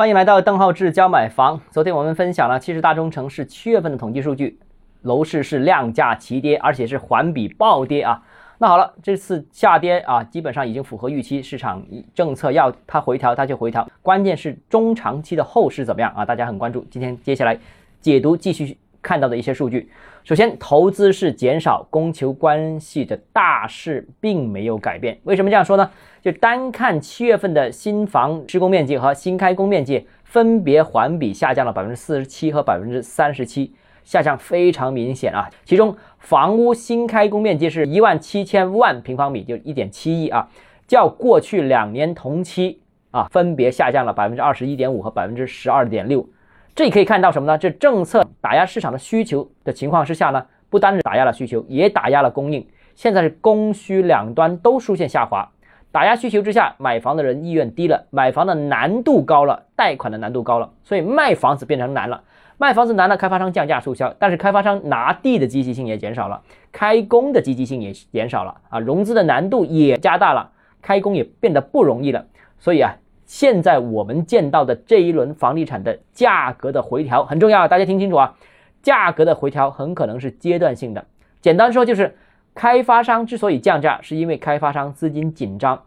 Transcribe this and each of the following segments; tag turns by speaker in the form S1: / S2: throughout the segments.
S1: 欢迎来到邓浩志教买房。昨天我们分享了七十大中城市七月份的统计数据，楼市是量价齐跌，而且是环比暴跌啊。那好了，这次下跌啊，基本上已经符合预期，市场政策要它回调它就回调，关键是中长期的后市怎么样啊？大家很关注。今天接下来解读继续看到的一些数据。首先，投资是减少，供求关系的大势并没有改变。为什么这样说呢？就单看七月份的新房施工面积和新开工面积，分别环比下降了百分之四十七和百分之三十七，下降非常明显啊。其中房屋新开工面积是一万七千万平方米，就一点七亿啊，较过去两年同期啊，分别下降了百分之二十一点五和百分之十二点六。这里可以看到什么呢？这政策打压市场的需求的情况之下呢，不单是打压了需求，也打压了供应。现在是供需两端都出现下滑。打压需求之下，买房的人意愿低了，买房的难度高了，贷款的难度高了，所以卖房子变成难了。卖房子难了，开发商降价促销，但是开发商拿地的积极性也减少了，开工的积极性也减少了啊，融资的难度也加大了，开工也变得不容易了。所以啊，现在我们见到的这一轮房地产的价格的回调很重要，大家听清楚啊，价格的回调很可能是阶段性的。简单说就是。开发商之所以降价，是因为开发商资金紧张，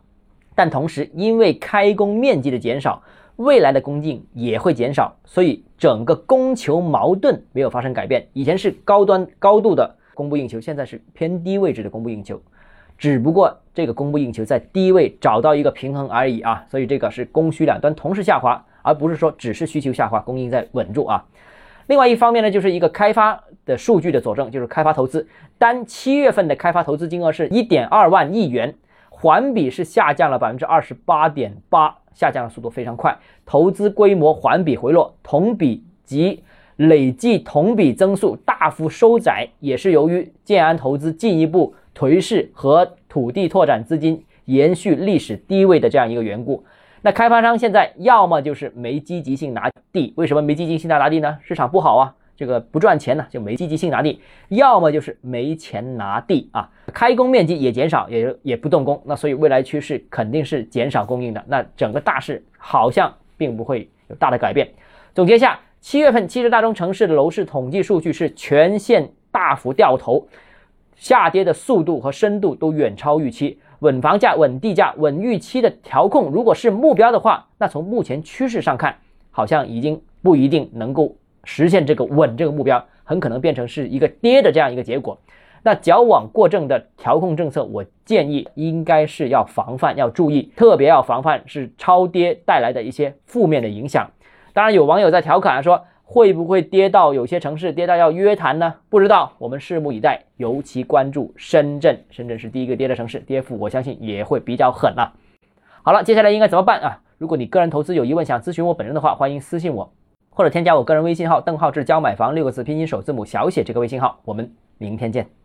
S1: 但同时因为开工面积的减少，未来的供应也会减少，所以整个供求矛盾没有发生改变。以前是高端高度的供不应求，现在是偏低位置的供不应求，只不过这个供不应求在低位找到一个平衡而已啊，所以这个是供需两端同时下滑，而不是说只是需求下滑，供应在稳住啊。另外一方面呢，就是一个开发的数据的佐证，就是开发投资单七月份的开发投资金额是一点二万亿元，环比是下降了百分之二十八点八，下降的速度非常快。投资规模环比回落，同比及累计同比增速大幅收窄，也是由于建安投资进一步颓势和土地拓展资金延续历史低位的这样一个缘故。那开发商现在要么就是没积极性拿地，为什么没积极性拿拿地呢？市场不好啊，这个不赚钱呢，就没积极性拿地；要么就是没钱拿地啊，开工面积也减少，也也不动工。那所以未来趋势肯定是减少供应的。那整个大势好像并不会有大的改变。总结下，七月份七十大中城市的楼市统计数据是全线大幅掉头，下跌的速度和深度都远超预期。稳房价、稳地价、稳预期的调控，如果是目标的话，那从目前趋势上看，好像已经不一定能够实现这个稳这个目标，很可能变成是一个跌的这样一个结果。那矫枉过正的调控政策，我建议应该是要防范，要注意，特别要防范是超跌带来的一些负面的影响。当然，有网友在调侃说。会不会跌到有些城市跌到要约谈呢？不知道，我们拭目以待。尤其关注深圳，深圳是第一个跌的城市，跌幅我相信也会比较狠啊。好了，接下来应该怎么办啊？如果你个人投资有疑问，想咨询我本人的话，欢迎私信我，或者添加我个人微信号“邓浩志教买房”六个字拼音首字母小写这个微信号。我们明天见。